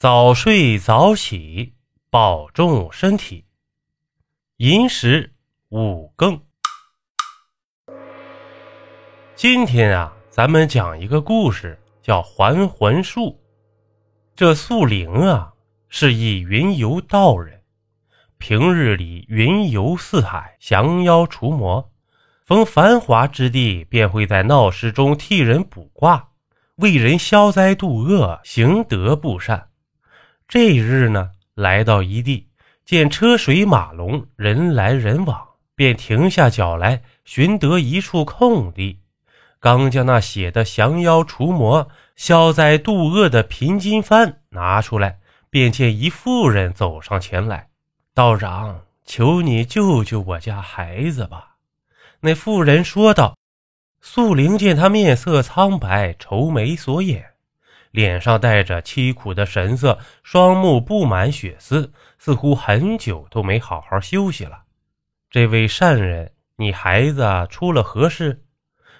早睡早起，保重身体。寅时五更。今天啊，咱们讲一个故事，叫还魂术。这素灵啊，是一云游道人，平日里云游四海，降妖除魔。逢繁华之地，便会在闹市中替人卜卦，为人消灾度厄，行德布善。这日呢，来到一地，见车水马龙，人来人往，便停下脚来，寻得一处空地。刚将那写的降妖除魔、消灾度厄的平金幡拿出来，便见一妇人走上前来：“道长，求你救救我家孩子吧。”那妇人说道。素灵见他面色苍白，愁眉锁眼。脸上带着凄苦的神色，双目布满血丝，似乎很久都没好好休息了。这位善人，你孩子出了何事？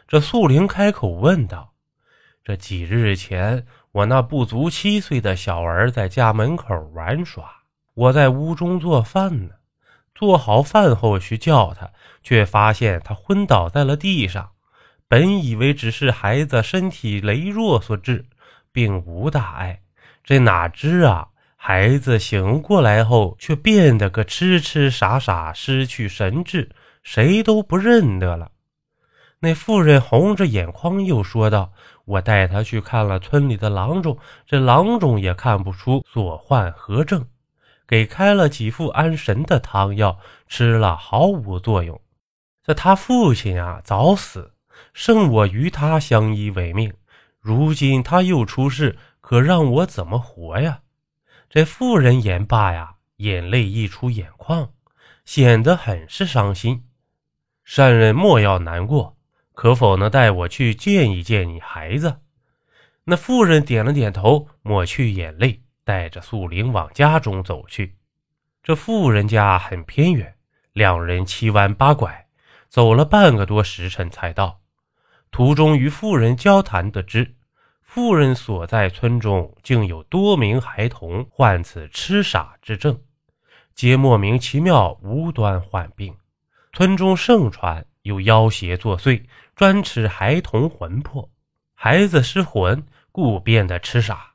这素玲开口问道：“这几日前，我那不足七岁的小儿在家门口玩耍，我在屋中做饭呢。做好饭后去叫他，却发现他昏倒在了地上。本以为只是孩子身体羸弱所致。”并无大碍，这哪知啊，孩子醒过来后，却变得个痴痴傻傻，失去神智，谁都不认得了。那妇人红着眼眶，又说道：“我带他去看了村里的郎中，这郎中也看不出所患何症，给开了几副安神的汤药，吃了毫无作用。这他父亲啊，早死，剩我与他相依为命。”如今他又出事，可让我怎么活呀？这妇人言罢呀，眼泪溢出眼眶，显得很是伤心。善人莫要难过，可否能带我去见一见你孩子？那妇人点了点头，抹去眼泪，带着素灵往家中走去。这妇人家很偏远，两人七弯八拐，走了半个多时辰才到。途中与妇人交谈，得知妇人所在村中竟有多名孩童患此痴傻之症，皆莫名其妙无端患病。村中盛传有妖邪作祟，专吃孩童魂魄，孩子失魂，故变得痴傻。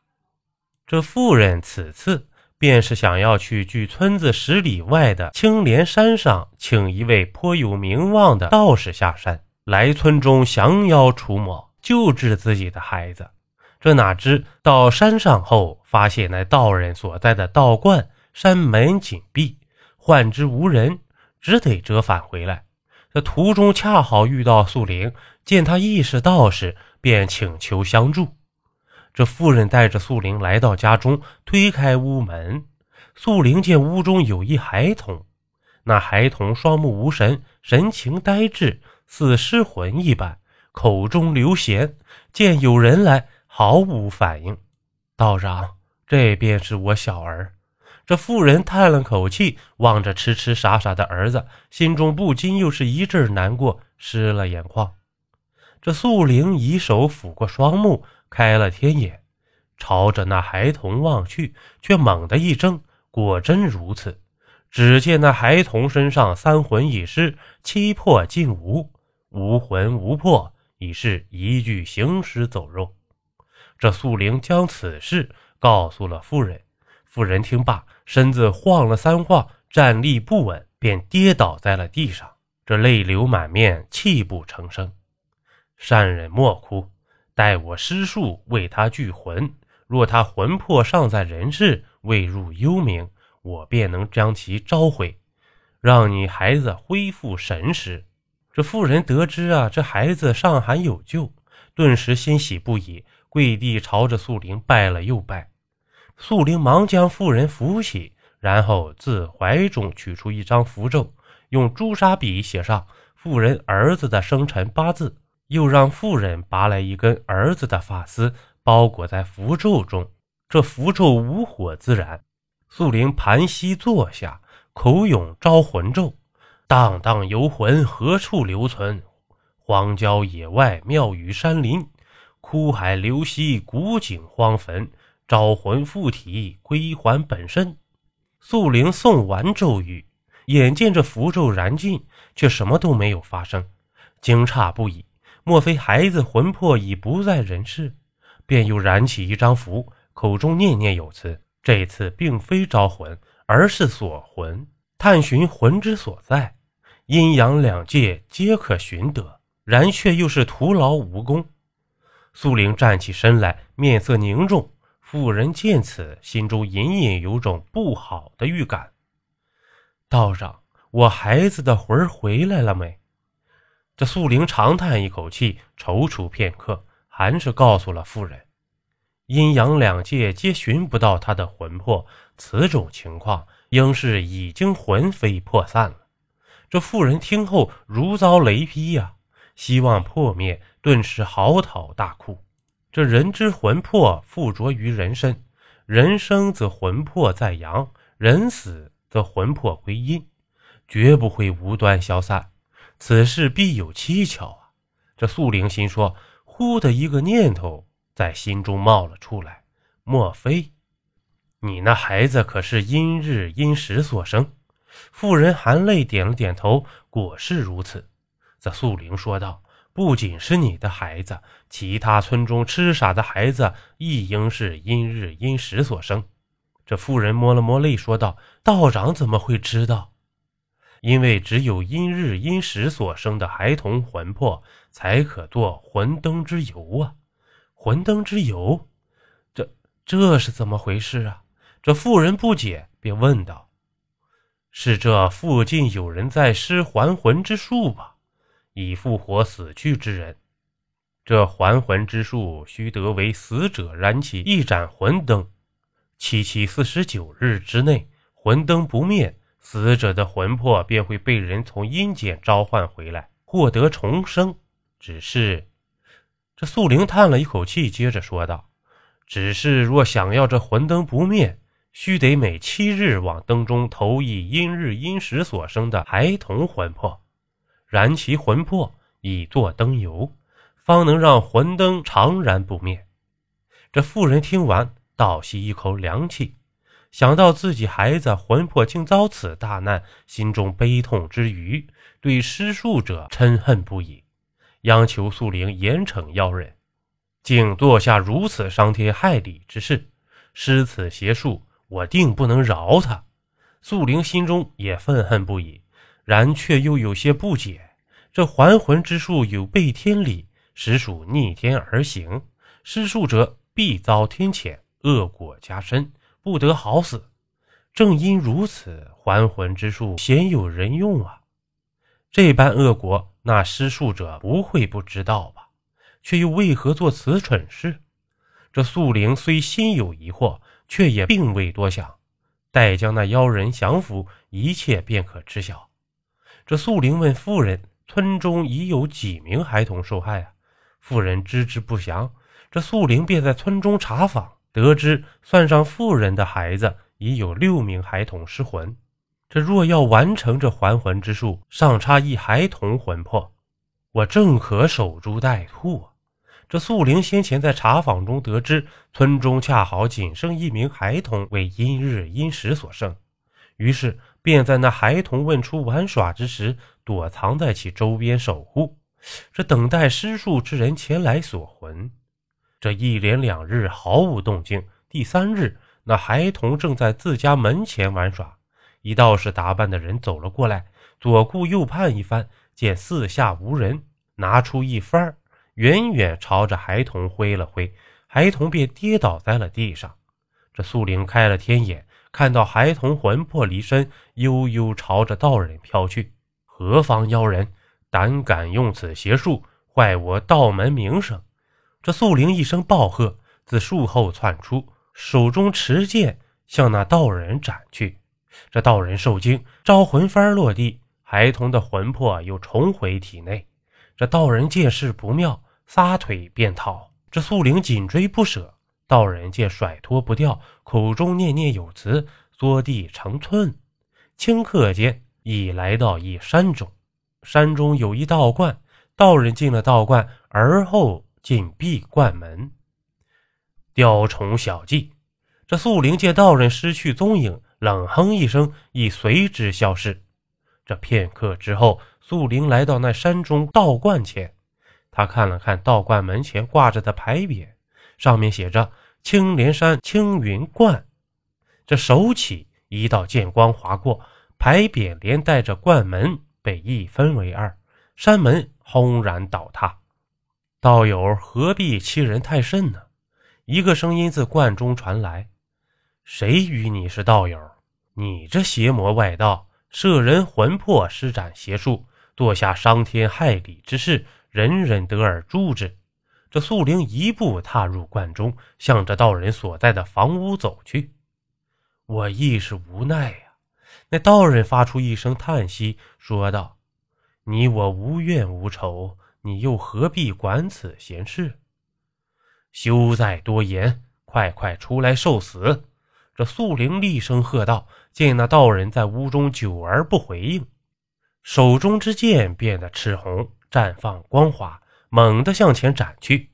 这妇人此次便是想要去距村子十里外的青莲山上，请一位颇有名望的道士下山。来村中降妖除魔，救治自己的孩子。这哪知到山上后，发现那道人所在的道观山门紧闭，换之无人，只得折返回来。这途中恰好遇到素灵，见他亦是道士，便请求相助。这妇人带着素灵来到家中，推开屋门，素灵见屋中有一孩童，那孩童双目无神，神情呆滞。似失魂一般，口中流涎，见有人来，毫无反应。道长，这便是我小儿。这妇人叹了口气，望着痴痴傻傻的儿子，心中不禁又是一阵难过，湿了眼眶。这素灵以手抚过双目，开了天眼，朝着那孩童望去，却猛地一怔，果真如此。只见那孩童身上三魂已失，七魄尽无。无魂无魄，已是一具行尸走肉。这素灵将此事告诉了妇人，妇人听罢，身子晃了三晃，站立不稳，便跌倒在了地上，这泪流满面，泣不成声。善人莫哭，待我施术为他聚魂。若他魂魄尚在人世，未入幽冥，我便能将其召回，让你孩子恢复神识。这妇人得知啊，这孩子尚还有救，顿时欣喜不已，跪地朝着素灵拜了又拜。素灵忙将妇人扶起，然后自怀中取出一张符咒，用朱砂笔写上妇人儿子的生辰八字，又让妇人拔来一根儿子的发丝，包裹在符咒中。这符咒无火自燃。素灵盘膝坐下，口咏招魂咒。荡荡游魂何处留存？荒郊野外，庙宇山林，枯海流溪，古井荒坟。招魂附体，归还本身。素灵诵完咒语，眼见着符咒燃尽，却什么都没有发生，惊诧不已。莫非孩子魂魄已不在人世？便又燃起一张符，口中念念有词。这次并非招魂，而是锁魂，探寻魂之所在。阴阳两界皆可寻得，然却又是徒劳无功。苏灵站起身来，面色凝重。妇人见此，心中隐隐有种不好的预感。道长，我孩子的魂回来了没？这素灵长叹一口气，踌躇片刻，还是告诉了妇人：阴阳两界皆寻不到他的魂魄，此种情况应是已经魂飞魄散了。这妇人听后如遭雷劈呀！希望破灭，顿时嚎啕大哭。这人之魂魄附着于人身，人生则魂魄在阳，人死则魂魄归阴，绝不会无端消散。此事必有蹊跷啊！这素灵心说，忽的一个念头在心中冒了出来：莫非你那孩子可是阴日阴时所生？妇人含泪点了点头，果是如此。这素灵说道：“不仅是你的孩子，其他村中痴傻的孩子亦应是阴日阴时所生。”这妇人摸了摸泪，说道：“道长怎么会知道？因为只有阴日阴时所生的孩童魂魄，才可做魂灯之油啊！魂灯之油，这这是怎么回事啊？”这妇人不解，便问道。是这附近有人在施还魂之术吧，以复活死去之人。这还魂之术须得为死者燃起一盏魂灯，七七四十九日之内，魂灯不灭，死者的魂魄便会被人从阴间召唤回来，获得重生。只是，这素灵叹了一口气，接着说道：“只是若想要这魂灯不灭。”须得每七日往灯中投以阴日阴时所生的孩童魂魄，燃其魂魄以作灯油，方能让魂灯长燃不灭。这妇人听完，倒吸一口凉气，想到自己孩子魂魄竟遭此大难，心中悲痛之余，对施术者嗔恨不已，央求素灵严惩妖人，竟做下如此伤天害理之事，施此邪术。我定不能饶他。素灵心中也愤恨不已，然却又有些不解：这还魂之术有悖天理，实属逆天而行，施术者必遭天谴，恶果加深，不得好死。正因如此，还魂之术鲜有人用啊！这般恶果，那施术者不会不知道吧？却又为何做此蠢事？这素灵虽心有疑惑。却也并未多想，待将那妖人降服，一切便可知晓。这素灵问妇人：“村中已有几名孩童受害啊？”妇人知之不详。这素灵便在村中查访，得知算上妇人的孩子，已有六名孩童失魂。这若要完成这还魂之术，尚差一孩童魂魄，我正可守株待兔啊！这素灵先前在查访中得知，村中恰好仅剩一名孩童为阴日阴时所生，于是便在那孩童问出玩耍之时，躲藏在其周边守护，这等待施术之人前来锁魂。这一连两日毫无动静，第三日，那孩童正在自家门前玩耍，一道士打扮的人走了过来，左顾右盼一番，见四下无人，拿出一幡儿。远远朝着孩童挥了挥，孩童便跌倒在了地上。这素灵开了天眼，看到孩童魂魄离身，悠悠朝着道人飘去。何方妖人，胆敢用此邪术坏我道门名声？这素灵一声暴喝，自树后窜出，手中持剑向那道人斩去。这道人受惊，招魂幡落地，孩童的魂魄又重回体内。这道人见势不妙。撒腿便逃，这素灵紧追不舍。道人见甩脱不掉，口中念念有词，缩地成寸。顷刻间，已来到一山中。山中有一道观，道人进了道观，而后进闭观门。雕虫小技，这素灵见道人失去踪影，冷哼一声，已随之消失。这片刻之后，素灵来到那山中道观前，他看了看道观门前挂着的牌匾，上面写着“青莲山青云观”。这手起，一道剑光划过，牌匾连带着观门被一分为二，山门轰然倒塌。道友何必欺人太甚呢？一个声音自观中传来：“谁与你是道友？你这邪魔外道，摄人魂魄，施展邪术，做下伤天害理之事，人人得而诛之。”这素灵一步踏入观中，向着道人所在的房屋走去。我亦是无奈呀。那道人发出一声叹息，说道：“你我无怨无仇。”你又何必管此闲事？休再多言，快快出来受死！这素灵厉声喝道。见那道人在屋中久而不回应，手中之剑变得赤红，绽放光华，猛地向前斩去。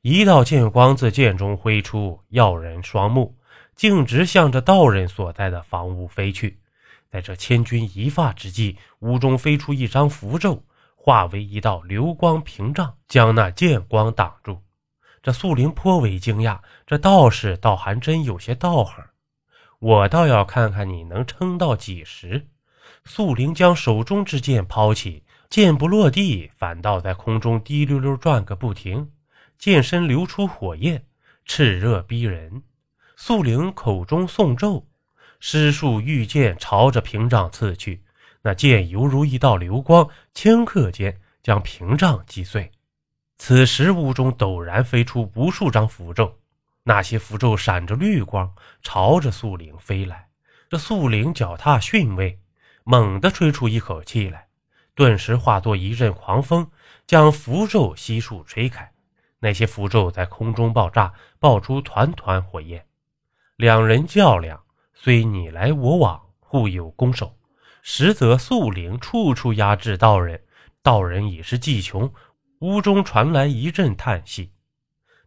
一道剑光自剑中挥出，耀人双目，径直向着道人所在的房屋飞去。在这千钧一发之际，屋中飞出一张符咒。化为一道流光屏障，将那剑光挡住。这素灵颇为惊讶，这道士倒还真有些道行。我倒要看看你能撑到几时。素灵将手中之剑抛起，剑不落地，反倒在空中滴溜溜转个不停，剑身流出火焰，炽热逼人。素灵口中诵咒，施术御剑朝着屏障刺去。那剑犹如一道流光，顷刻间将屏障击碎。此时屋中陡然飞出无数张符咒，那些符咒闪着绿光，朝着素灵飞来。这素灵脚踏迅位，猛地吹出一口气来，顿时化作一阵狂风，将符咒悉数吹开。那些符咒在空中爆炸，爆出团团火焰。两人较量，虽你来我往，互有攻守。实则素灵处处压制道人，道人已是技穷。屋中传来一阵叹息。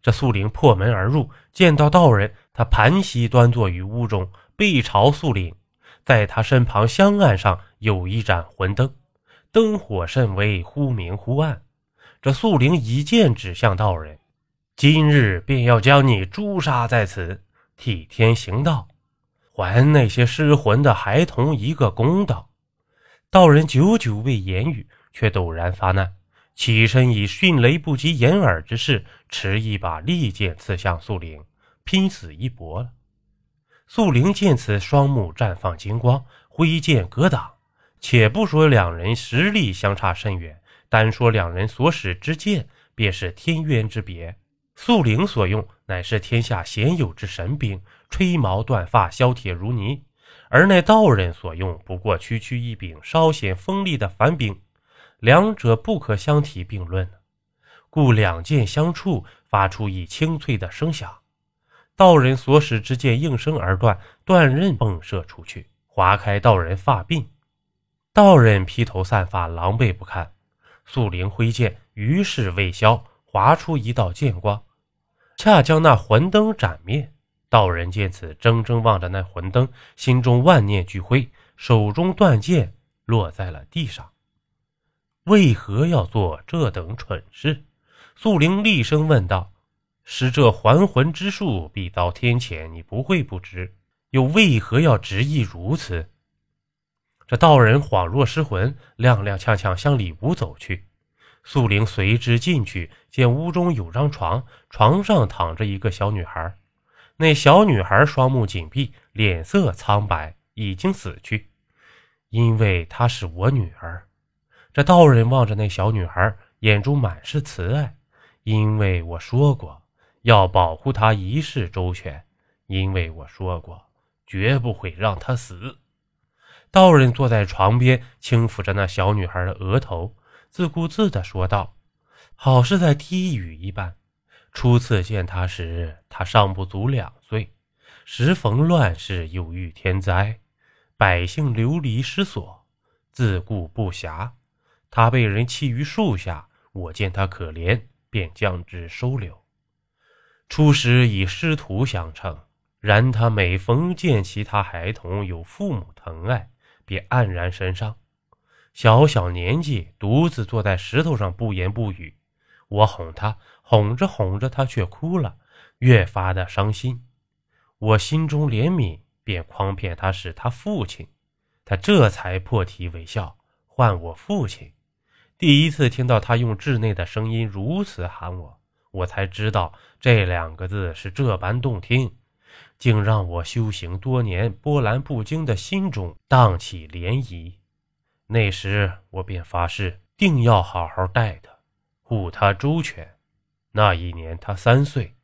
这素灵破门而入，见到道人，他盘膝端坐于屋中，背朝素灵。在他身旁香案上有一盏魂灯，灯火甚微，忽明忽暗。这素灵一剑指向道人：“今日便要将你诛杀在此，替天行道。”还那些失魂的孩童一个公道。道人久久未言语，却陡然发难，起身以迅雷不及掩耳之势，持一把利剑刺向素灵，拼死一搏了。素灵见此，双目绽放金光，挥剑格挡。且不说两人实力相差甚远，单说两人所使之剑，便是天渊之别。素灵所用乃是天下鲜有之神兵。吹毛断发，削铁如泥；而那道人所用，不过区区一柄稍显锋利的凡兵，两者不可相提并论。故两剑相触，发出一清脆的声响。道人所使之剑应声而断，断刃迸射出去，划开道人发鬓。道人披头散发，狼狈不堪。素灵挥剑，余势未消，划出一道剑光，恰将那魂灯斩灭。道人见此，怔怔望着那魂灯，心中万念俱灰，手中断剑落在了地上。为何要做这等蠢事？素灵厉声问道：“使这还魂之术必遭天谴，你不会不知，又为何要执意如此？”这道人恍若失魂，踉踉跄跄向里屋走去。素玲随之进去，见屋中有张床，床上躺着一个小女孩。那小女孩双目紧闭，脸色苍白，已经死去。因为她是我女儿。这道人望着那小女孩，眼中满是慈爱。因为我说过要保护她一世周全，因为我说过绝不会让她死。道人坐在床边，轻抚着那小女孩的额头，自顾自地说道：“好似在低语一般。”初次见她时，她尚不足两岁。时逢乱世，又遇天灾，百姓流离失所，自顾不暇。他被人弃于树下，我见他可怜，便将之收留。初时以师徒相称，然他每逢见其他孩童有父母疼爱，便黯然神伤。小小年纪，独自坐在石头上不言不语。我哄他，哄着哄着，他却哭了，越发的伤心。我心中怜悯，便诓骗他是他父亲。他这才破涕为笑，唤我父亲。第一次听到他用稚嫩的声音如此喊我，我才知道这两个字是这般动听，竟让我修行多年波澜不惊的心中荡起涟漪。那时我便发誓，定要好好待他，护他周全。那一年他三岁。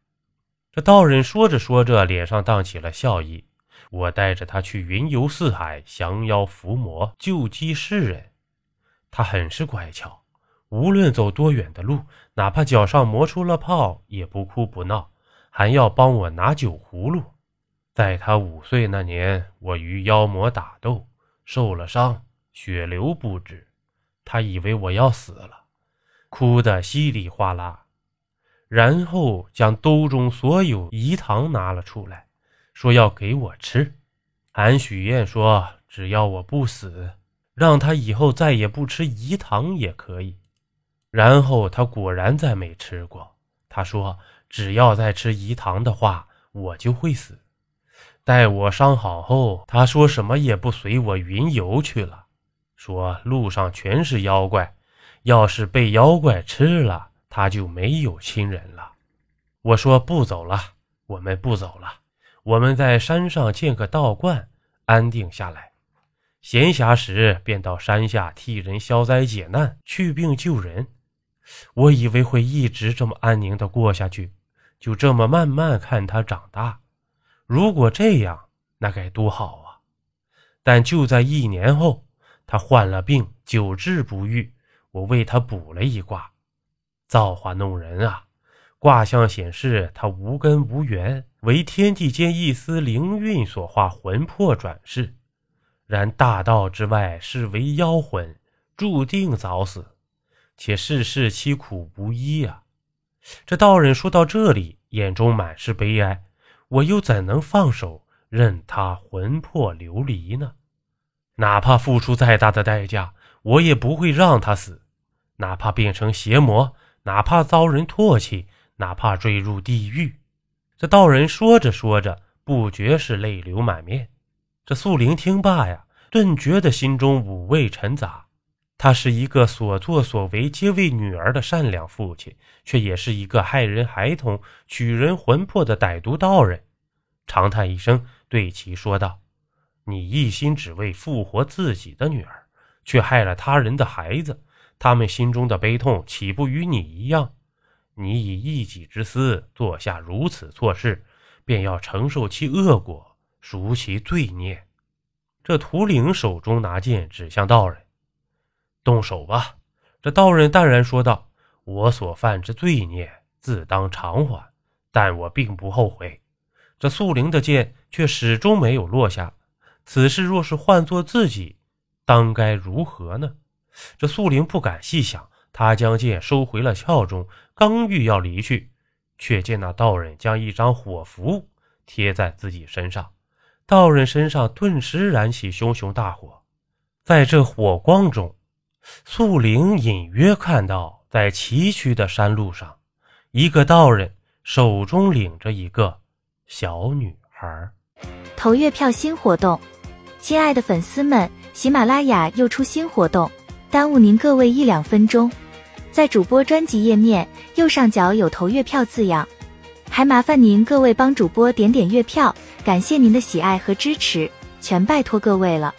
这道人说着说着，脸上荡起了笑意。我带着他去云游四海，降妖伏魔，救济世人。他很是乖巧，无论走多远的路，哪怕脚上磨出了泡，也不哭不闹，还要帮我拿酒葫芦。在他五岁那年，我与妖魔打斗，受了伤。血流不止，他以为我要死了，哭得稀里哗啦，然后将兜中所有饴糖拿了出来，说要给我吃，还许愿说只要我不死，让他以后再也不吃饴糖也可以。然后他果然再没吃过。他说只要再吃饴糖的话，我就会死。待我伤好后，他说什么也不随我云游去了。说路上全是妖怪，要是被妖怪吃了，他就没有亲人了。我说不走了，我们不走了，我们在山上建个道观，安定下来。闲暇时便到山下替人消灾解难、去病救人。我以为会一直这么安宁的过下去，就这么慢慢看他长大。如果这样，那该多好啊！但就在一年后。他患了病，久治不愈。我为他卜了一卦，造化弄人啊！卦象显示他无根无源，为天地间一丝灵运所化魂魄转世。然大道之外是为妖魂，注定早死，且世事凄苦无依啊！这道人说到这里，眼中满是悲哀。我又怎能放手，任他魂魄流离呢？哪怕付出再大的代价，我也不会让他死。哪怕变成邪魔，哪怕遭人唾弃，哪怕坠入地狱。这道人说着说着，不觉是泪流满面。这素灵听罢呀，顿觉得心中五味陈杂。他是一个所作所为皆为女儿的善良父亲，却也是一个害人孩童、取人魂魄的歹毒道人。长叹一声，对其说道。你一心只为复活自己的女儿，却害了他人的孩子，他们心中的悲痛岂不与你一样？你以一己之私做下如此错事，便要承受其恶果，赎其罪孽。这图灵手中拿剑指向道人，动手吧。这道人淡然说道：“我所犯之罪孽，自当偿还，但我并不后悔。”这素灵的剑却始终没有落下。此事若是换做自己，当该如何呢？这素灵不敢细想，他将剑收回了鞘中，刚欲要离去，却见那道人将一张火符贴在自己身上，道人身上顿时燃起熊熊大火。在这火光中，素玲隐约看到，在崎岖的山路上，一个道人手中领着一个小女孩。投月票新活动，亲爱的粉丝们，喜马拉雅又出新活动，耽误您各位一两分钟。在主播专辑页面右上角有投月票字样，还麻烦您各位帮主播点点月票，感谢您的喜爱和支持，全拜托各位了。